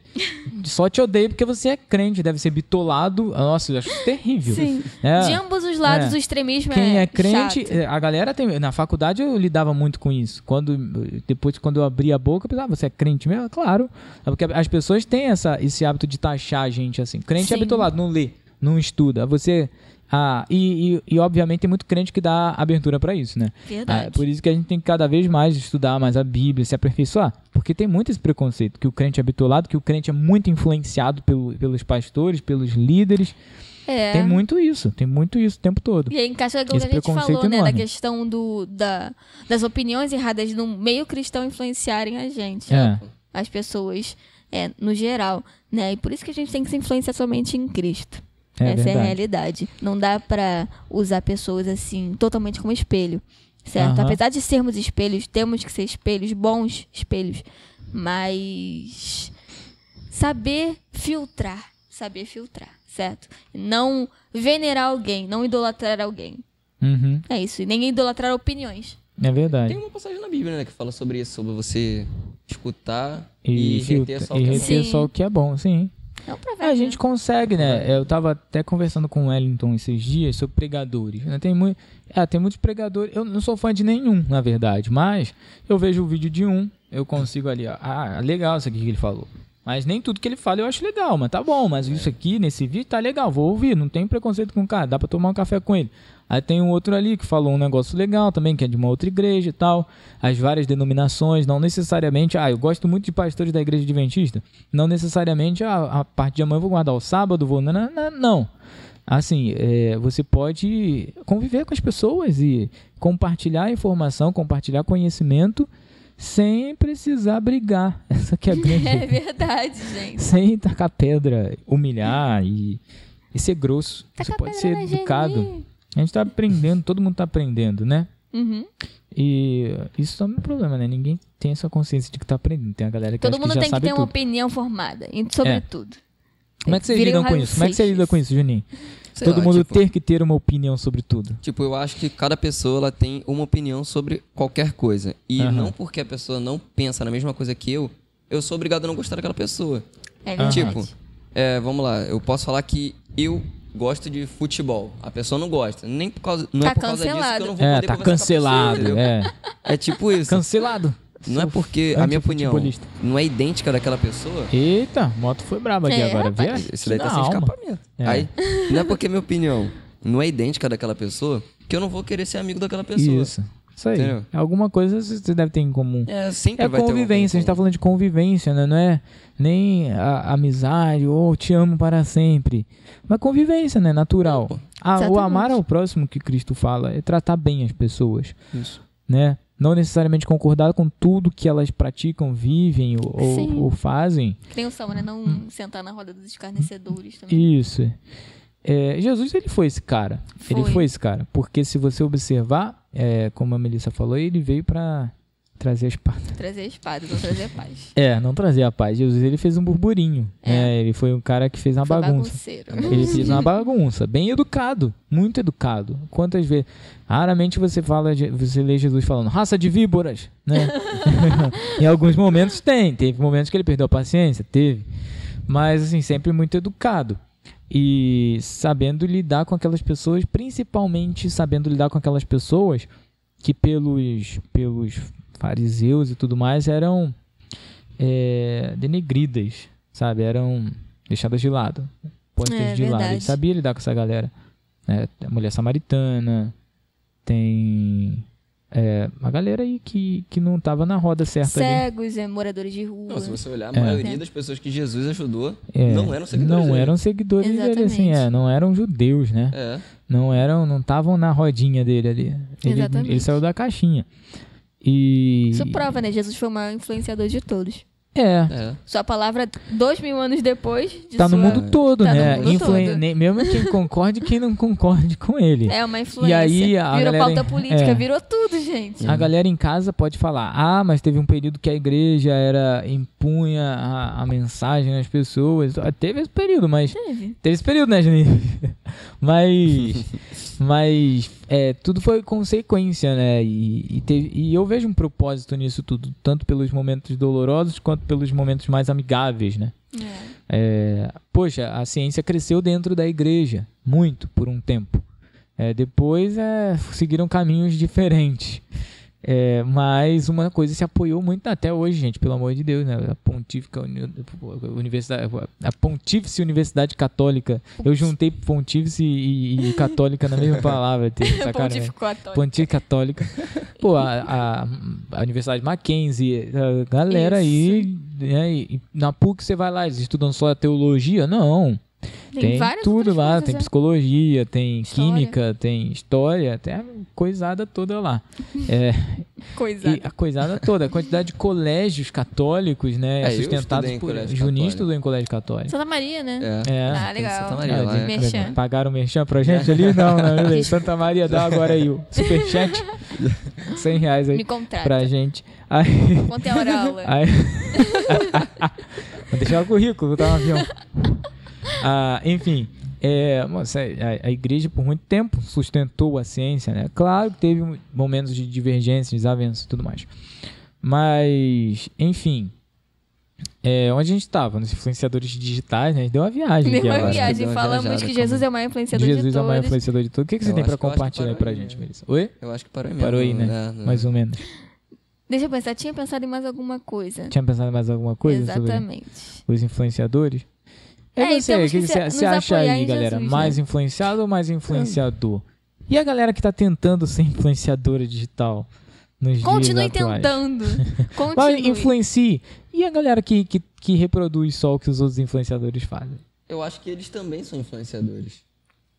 Só te odeio porque você é crente, deve ser bitolado. Nossa, eu acho terrível. Sim. É. De ambos os lados, É. o extremismo Quem é é crente, chato. é, a galera tem. Na faculdade eu lidava muito com isso. Quando depois quando eu abri a boca, eu pensava, ah, você é crente mesmo? Claro. É porque as pessoas têm essa, esse hábito de taxar a gente assim. Crente é Sim. bitolado, não lê, não estuda. Você ah, e, e, e, obviamente tem muito crente que dá abertura pra isso, né? Verdade. Ah, por isso que a gente tem que cada vez mais estudar mais a Bíblia, se aperfeiçoar. Porque tem muito esse preconceito, que o crente é bitolado, que o crente é muito influenciado pelo, pelos pastores, pelos líderes. É. Tem muito isso, tem muito isso o tempo todo. E aí encaixa o que a gente falou, né? Da enorme. questão do, da, das opiniões erradas no meio cristão influenciarem a gente. É. As pessoas, é, no geral. Né? E por isso que a gente tem que se influenciar somente em Cristo. É Essa é a verdade. realidade. Não dá pra usar pessoas assim, totalmente como espelho. Certo? Aham. Apesar de sermos espelhos, temos que ser espelhos, bons espelhos. Mas saber filtrar. Saber filtrar, certo? Não venerar alguém, não idolatrar alguém. Uhum, É isso. E nem idolatrar opiniões. é verdade. Tem uma passagem na Bíblia, né, que fala sobre isso, sobre você escutar E, e, filtra- reter só o que é bom. Sim. É. É um provérbio. a gente consegue, né? Eu tava até conversando com o Wellington esses dias sobre pregadores. né? Tem, muito, é, tem muitos pregadores. Eu não sou fã de nenhum, na verdade, mas eu vejo o vídeo de um, eu consigo ali, ó, ah, legal isso aqui que ele falou. Mas nem tudo que ele fala eu acho legal, mas tá bom. Mas isso aqui, nesse vídeo, tá legal, vou ouvir. Não tem preconceito com o cara, dá pra tomar um café com ele. Aí tem um outro ali que falou um negócio legal também, que é de uma outra igreja e tal. As várias denominações, não necessariamente. Ah, eu gosto muito de pastores da igreja adventista. Não necessariamente, ah, a parte de amanhã eu vou guardar o sábado, vou. Não, não, não. Assim, é, você pode conviver com as pessoas e compartilhar informação, compartilhar conhecimento sem precisar brigar. Essa que é a grande. É verdade, gente. sem tacar pedra, humilhar e, e ser grosso. Tacar você pode ser educado. A gente tá aprendendo, todo mundo tá aprendendo, né? Uhum. E isso também é um problema, né? Ninguém tem essa consciência de que tá aprendendo. Tem a galera que Todo acha mundo que já tem que ter uma tudo. opinião formada em- sobre É. tudo. Como é que vocês lidam com isso? Como é que você raio-seixas. lida com isso, Juninho? Sei Todo lá, mundo tipo, ter que ter uma opinião sobre tudo. Tipo, eu acho que cada pessoa ela tem uma opinião sobre qualquer coisa. E Aham. não porque a pessoa não pensa na mesma coisa que eu, eu sou obrigado a não gostar daquela pessoa. É verdade. Tipo, é, vamos lá, eu posso falar que eu gosto de futebol. A pessoa não gosta. Nem por causa, não Tá é por causa disso que cancelado. eu não vou É, poder tá cancelado. pessoa, entendeu? É. É tipo isso. Cancelado. Não é porque a minha opinião não é idêntica daquela pessoa. Eita, moto foi braba aqui É, agora, viu? Isso daí tá sem alma. escapamento. É. Aí, não é porque minha opinião não é idêntica daquela pessoa que eu não vou querer ser amigo daquela pessoa. Isso. Isso aí. Entendeu? Alguma coisa você deve ter em comum. É, sempre É vai ter alguma convivência, a gente tá falando de convivência, né? Não é nem a, amizade ou te amo para sempre. Mas convivência, né? Natural. Ah, o amar ao próximo que Cristo fala é tratar bem as pessoas. Isso. né? Não necessariamente concordar com tudo que elas praticam, vivem ou, ou fazem. Que nem o Salmo, né? Não sentar na roda dos escarnecedores também. Isso. É, Jesus, ele foi esse cara. Ele Foi. foi esse cara. Porque se você observar, é, como a Melissa falou, ele veio para trazer a espada. Trazer a espada, não trazer paz. É, não trazer a paz. Jesus, ele fez um burburinho. É. né? Ele foi um cara que fez uma Foi bagunça. bagunceiro. Ele fez uma bagunça, bem educado, muito educado. Quantas vezes? Raramente você fala, você lê Jesus falando raça de víboras, né? em alguns momentos tem, teve momentos que ele perdeu a paciência, teve, mas assim sempre muito educado e sabendo lidar com aquelas pessoas, principalmente sabendo lidar com aquelas pessoas que pelos pelos fariseus e tudo mais eram é, denegridas, sabe? Eram deixadas de lado, postas É, de lado. Ele sabia lidar com essa galera. a mulher samaritana, tem é, uma galera aí que, que não tava na roda certa ali. Cegos, é, moradores de rua. Não, se você olhar, a É. maioria das pessoas que Jesus ajudou É, não eram seguidores Não dele. eram seguidores dele, assim, Exatamente. é, não eram judeus, né? É. Não eram, não estavam na rodinha dele ali. Ele, Exatamente. ele saiu da caixinha. E Isso prova, né? Jesus foi o maior influenciador de todos. É, É. Sua palavra, dois mil anos depois. De tá no sua- mundo todo, tá no né? mundo Influen- todo. mesmo quem concorde, quem não concorde com ele. É uma influência. E aí, a virou galera- pauta política, é. virou tudo, gente. A galera em casa pode falar, ah, mas teve um período que a igreja era impunha a, a mensagem às pessoas. Ah, Teve esse período, mas Teve. teve esse período, né, Juninho? mas, mas é, tudo foi consequência, né? E, e, teve- e eu vejo um propósito nisso tudo, tanto pelos momentos dolorosos quanto pelos momentos mais amigáveis, né? É. É, poxa, a ciência cresceu dentro da igreja, muito, por um tempo. É, depois é, seguiram caminhos diferentes. É, mas uma coisa se apoiou muito até hoje, gente, pelo amor de Deus, né? A Pontífica Uni- Universidade, a Pontífice Universidade Católica. Eu juntei Pontífice e, e Católica na mesma palavra, tem sacanagem. Pontificou a tónica. Pontífice Católica. Pô, a, a, a Universidade Mackenzie, a galera aí, né, e na PUC você vai lá, eles estudam só a teologia? Não. Tem, várias tudo lá, coisas, tem é. psicologia, tem História. química, tem história, tem a coisada toda lá. É, Coisa. e a coisada toda, a quantidade de colégios católicos, né, É, sustentados por colégio Juninho católico. estudou em colégio católico. Santa Maria, né? É. É. Ah, Tem legal. Santa Maria Ah, lá, de- é. Merchan. Pagaram o merchan pra gente ali? Não, não. Santa Maria dá agora aí o superchat. 100 reais aí Me contrata. pra gente. Aí, Quanto é a hora aula? aí... Vou deixar o currículo, tá no avião. Ah, enfim, é, moça, a, a igreja por muito tempo sustentou a ciência, né? Claro que teve momentos de divergência, desavença e tudo mais. Mas, enfim, é, onde a gente estava? Nos influenciadores digitais, né? A gente Deu uma viagem Deu uma agora. viagem. Deu uma Falamos viajada, que. Jesus é o maior influenciador de Jesus é o maior todos. influenciador de tudo. O que, que você Eu tem que compartilhar aí pra aí, gente? Melissa? Oi? Eu acho que parou aí mesmo. Parou aí, né? É, Mais ou menos. Deixa eu pensar, tinha pensado em mais alguma coisa. Tinha pensado em mais alguma coisa sobre Exatamente. os influenciadores? E É, e você, o temos que que você você acha aí, galera? Jesus, mais né? influenciado ou mais influenciador? E a galera que tá tentando ser influenciadora digital nos Continue dias atuais? tentando. Mas Continue. influencie. E a galera que, que, que reproduz só o que os outros influenciadores fazem? Eu acho que eles também são influenciadores.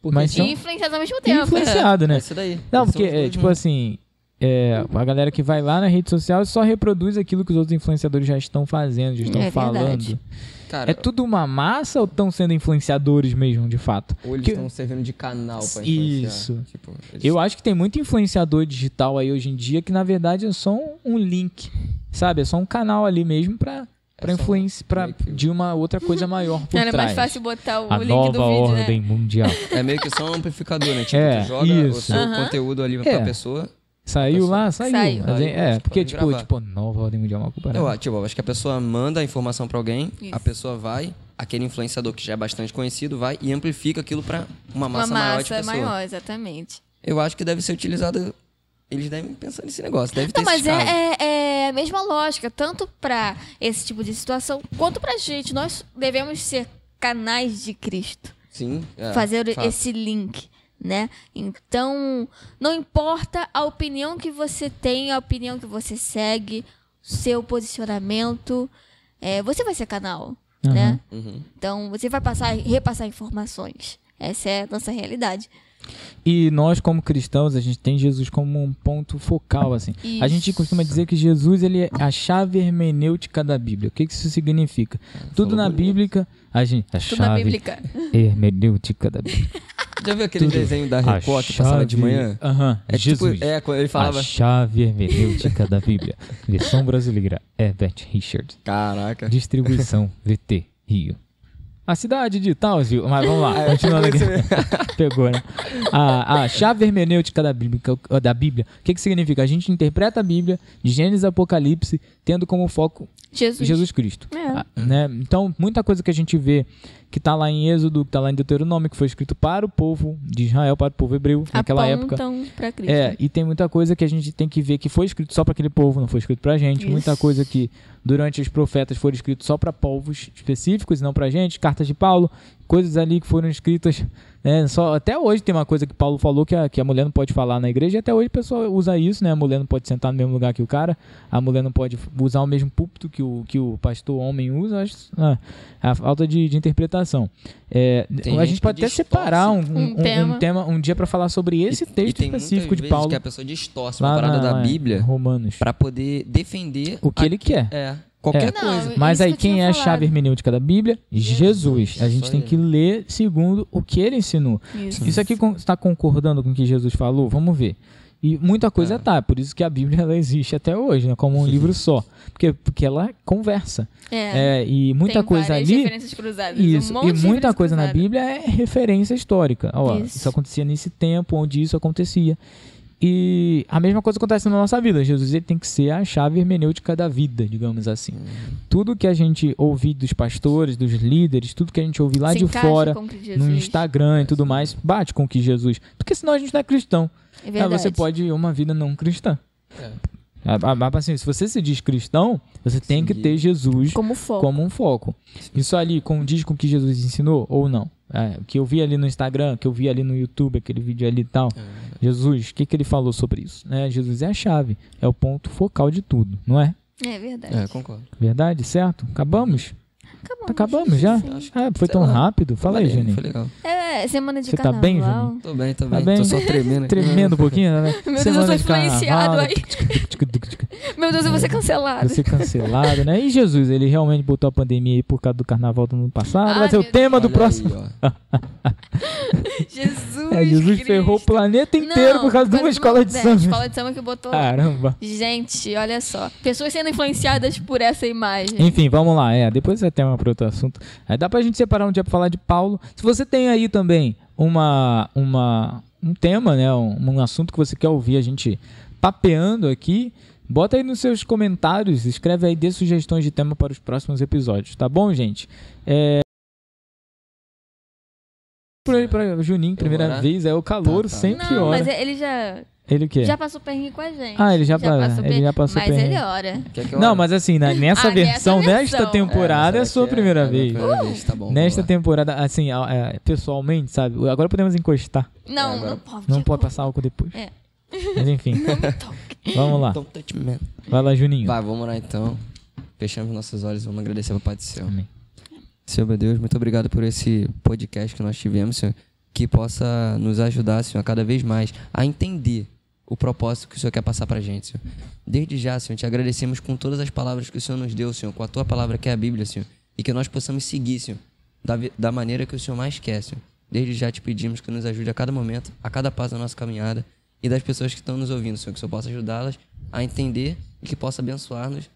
Porque Mas E são influenciar ao mesmo tempo. influenciado, é né? isso daí. Não, porque, é, tipo assim, é, a galera que vai lá na rede social só reproduz aquilo que os outros influenciadores já estão fazendo, já estão É falando. verdade. Cara, É tudo uma massa ou estão sendo influenciadores mesmo, de fato? ou eles que- estão servindo de canal pra influenciar. Isso. Tipo, eles- Eu acho que tem muito influenciador digital aí hoje em dia que na verdade é só um, um link, sabe? É só um canal ali mesmo pra, É pra, meio que- de uma outra coisa maior por Era trás. mais fácil botar o a link nova do vídeo, ordem né? mundial. É meio que só um amplificador, né? Tipo, É, tu joga o isso. seu Aham. conteúdo ali É. pra pessoa. Saiu lá, saiu. Saiu. Mas é, Saiu, é, porque tipo, gravar. tipo, nova ordem mundial é uma culpa. Eu, tipo, eu acho que a pessoa manda a informação pra alguém, Isso. a pessoa vai, aquele influenciador que já é bastante conhecido vai e amplifica aquilo pra uma Uma massa, maior de massa pessoa. maior, exatamente. Eu acho que deve ser utilizado. Eles devem pensar nesse negócio, deve ter Não, mas é, é, é a mesma lógica, tanto pra esse tipo de situação, quanto pra gente. Nós devemos ser canais de Cristo. Sim. é, fazer fato. esse link, né? Então, não importa a opinião que você tem, a opinião que você segue, seu posicionamento, é, você vai ser canal, Aham. né? Uhum. Então, você vai passar, repassar informações. Essa é a nossa realidade. E nós, como cristãos, a gente tem Jesus como um ponto focal, assim. A Isso. gente costuma dizer que Jesus ele é a chave hermenêutica da Bíblia. O que que isso significa? Tudo na. Bíblia, a gente. A Tudo na chave Bíblia. hermenêutica da Bíblia. Já viu aquele Tudo. desenho da A Record que passava de manhã? Aham. É Jesus. tipo, é, quando ele falava. A chave hermenêutica da Bíblia. Versão brasileira. Herbert Richard. Caraca. Distribuição VT Rio. A cidade de Townsville. Mas vamos lá, continuando aqui. Pegou, né? A, a chave hermenêutica da Bíblia, da Bíblia. O que, que significa? A gente interpreta a Bíblia de Gênesis e Apocalipse, tendo como foco Jesus. Jesus Cristo. É. Ah, né? Então, muita coisa que a gente vê que está lá em Êxodo, que está lá em Deuteronômio, que foi escrito para o povo de Israel, para o povo hebreu naquela época. Apontam pra Cristo. É, e tem muita coisa que a gente tem que ver que foi escrito só para aquele povo, não foi escrito pra gente. Isso. Muita coisa que durante os profetas foram escritos só para povos específicos e não pra gente. Cartas de Paulo, coisas ali que foram escritas, né, só até hoje tem uma coisa que Paulo falou que a, que a mulher não pode falar na igreja, e até hoje o pessoal usa isso, né? A mulher não pode sentar no mesmo lugar que o cara, a mulher não pode usar o mesmo púlpito que o, que o pastor homem usa, acho, ah, a falta de, de interpretação. É, a gente gente pode até separar um, um- Um tema. um tema um dia para falar sobre esse E- e texto tem específico de Paulo que a pessoa distorce uma parada na- da Bíblia Romanos. pra poder defender O que ele quer. É, qualquer É. Não, coisa. Mas isso aí quem é a chave hermenêutica da Bíblia? Jesus. A gente tem que ler segundo o que ele ensinou. Isso. Isso aqui está concordando com o que Jesus falou? Vamos ver. E muita coisa É. tá, por isso que a Bíblia ela existe até hoje, né, como um livro só. Porque, porque ela conversa. É. É, e muita Tem coisa ali. referências cruzadas. Isso, um monte e muita coisa na cruzada. Bíblia é referência histórica. Ó, Isso. isso. acontecia nesse tempo onde isso acontecia. E a mesma coisa acontece na nossa vida. Jesus ele tem que ser a chave hermenêutica da vida, digamos assim. Tudo que a gente ouvir dos pastores, dos líderes, tudo que a gente ouvir lá Se de fora, que no Instagram e tudo mais, bate com o que Jesus. Porque senão a gente não é cristão. É Aí verdade. você pode ir uma vida não cristã. É. Ah, ah, Mas assim, se você se diz cristão, você tem que Seguir. ter Jesus Como foco. como um foco. Isso ali condiz com o que Jesus ensinou ou não? É, o que eu vi ali no Instagram, que eu vi ali no YouTube, aquele vídeo ali e tal. Jesus, o que, que ele falou sobre isso? Né? Jesus é a chave, é o ponto focal de tudo, não é? É verdade. É, concordo. Verdade, certo? Acabamos? Acabamos. Acabamos já? Acho que- Ah, foi sei tão lá. rápido? Fala aí, Maneiro, Juninho. Foi legal. É, semana de Você tá carnaval. bem, Juninho? Tô bem, tô Tá bem. bem? Tô só tremendo. Tremendo um pouquinho, né? Meu Deus, Semana eu sou de carnaval, influenciado aí. Meu Deus, eu vou ser cancelado. Vai ser cancelado, né? E Jesus, ele realmente botou a pandemia aí por causa do carnaval do ano passado. Ai, Vai ser o tema do Olha próximo. aí. Jesus. É, Jesus Cristo. ferrou o planeta inteiro Não, por causa de uma escola de é, samba. escola de samba que botou. Caramba. Gente, olha só. Pessoas sendo influenciadas por essa imagem. Enfim, vamos lá. É, depois é tema para outro assunto. Aí dá pra gente separar um dia pra falar de Paulo. Se você tem aí também uma, uma, um tema, né? Um, um assunto que você quer ouvir a gente papeando aqui, bota aí nos seus comentários, escreve aí, dê sugestões de tema para os próximos episódios, tá bom, gente? É... Por aí pra Juninho, primeira vez, é o calor Tá, tá. sempre Não, hora. mas ele já. Ele o quê? Já passou perrengue com a gente. Ah, ele já pa- ele per- já passou Mas perrengue. ele ora. Quer que eu Não, mas assim, na- nessa Ah, nessa versão, nesta versão. temporada é a sua primeira é vez. primeira vez, tá bom, Nesta temporada, assim, a- é, pessoalmente, sabe? Agora podemos encostar. Não, agora- não pode. Não pode passar álcool depois. É. Mas enfim, vamos lá. Don't touch me, man. Vai lá, Juninho. Vai, vamos lá então. Fechamos nossos olhos, vamos agradecer ao Pai do Céu. Amém. Senhor, meu Deus, muito obrigado por esse podcast que nós tivemos, Senhor. Que possa nos ajudar, Senhor, a cada vez mais a entender o propósito que o Senhor quer passar pra gente, Senhor. Desde já, Senhor, te agradecemos com todas as palavras que o Senhor nos deu, Senhor, com a tua palavra que é a Bíblia, Senhor. E que nós possamos seguir, Senhor, da, da maneira que o Senhor mais quer, Senhor. Desde já te pedimos que nos ajude a cada momento, a cada passo da nossa caminhada e das pessoas que estão nos ouvindo, Senhor, que o Senhor possa ajudá-las a entender e que possa abençoar-nos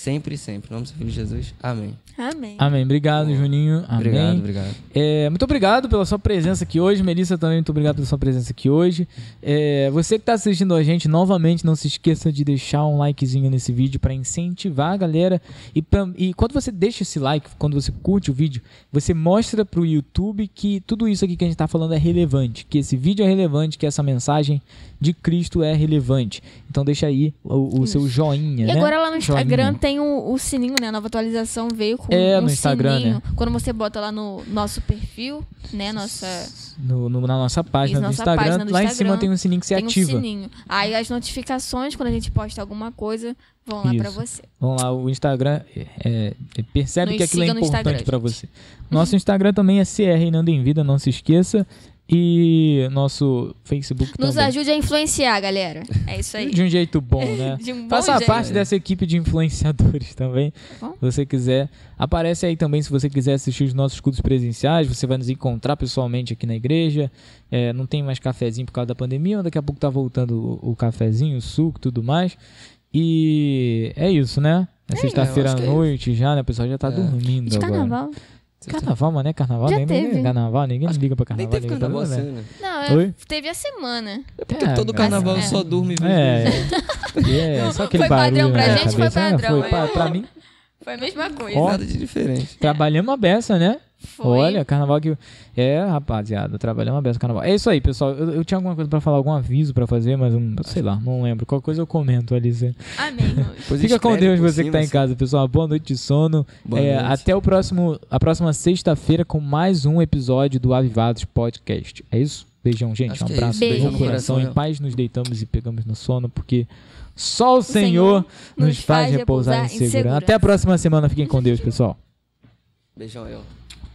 sempre e sempre. Em nome do seu Filho Jesus. Amém. Amém. Amém. Obrigado, Juninho. Amém. Obrigado, obrigado. É, muito obrigado pela sua presença aqui hoje. Melissa também, muito obrigado pela sua presença aqui hoje. É, você que está assistindo a gente, novamente, não se esqueça de deixar um likezinho nesse vídeo para incentivar a galera. E, pra- e quando você deixa esse like, quando você curte o vídeo, você mostra pro YouTube que tudo isso aqui que a gente está falando é relevante. Que esse vídeo é relevante, que essa mensagem de Cristo é relevante. Então deixa aí o, o seu joinha. E né? agora lá no Joinha. Instagram tem o, o sininho, né? A nova atualização veio com É, um no Instagram, sininho. né? Quando você bota lá no nosso perfil, né? Nossa. No- no- na nossa página Isso, do nossa Instagram, página do lá em cima tem um sininho que você tem ativa. um sininho. Aí as notificações, quando a gente posta alguma coisa, vão lá pra Isso. você. Vamos lá, o Instagram é, é, percebe Nos que aquilo é importante gente. você. Nosso Instagram também é CR Reinando em Vida, não se esqueça. E nosso Facebook Nos também. ajude a influenciar, galera. É isso aí. De um jeito bom, né? De um bom Faça jeito. parte dessa equipe de influenciadores também. Bom. Se você quiser. Aparece aí também se você quiser assistir os nossos cultos presenciais. Você vai nos encontrar pessoalmente aqui na igreja. É, não tem mais cafezinho por causa da pandemia. mas Daqui a pouco tá voltando o, o cafezinho, o suco e tudo mais. E é isso, né? É sexta-feira eu à é noite já, né? O pessoal já tá É. dormindo De agora. Carnaval. Não é carnaval? Já ninguém, teve. carnaval, ninguém liga pra Nem carnaval. teve liga pra carnaval nada, assim, né? né? Não, é- Oi? teve a semana. É porque É, todo mas- carnaval é. só dorme e vive. É, é, só aquele Foi padrão pra gente, foi cabeça. É, padrão, Foi, é. pra, pra mim, Foi a mesma coisa. Ó. Nada de diferente. trabalhamos a beça, né? Foi. Olha, carnaval que. É, rapaziada, trabalhamos a beça carnaval. É isso aí, pessoal. Eu, eu tinha alguma coisa pra falar, algum aviso pra fazer, mas um, sei lá, não lembro. Qualquer coisa eu comento ali. Cê. Amém. Fica com Deus você que cima, tá em assim. casa, pessoal. Boa noite de sono. Boa É, noite. até o próximo, a próxima sexta-feira com mais um episódio do Avivados Podcast. É isso? Beijão, gente. Acho um que é abraço. Beijo no coração. coração. Em paz nos deitamos e pegamos no sono, porque só o Senhor, nos faz repousar em segurança. Até a próxima semana. Fiquem com Deus, pessoal. Beijão, eu.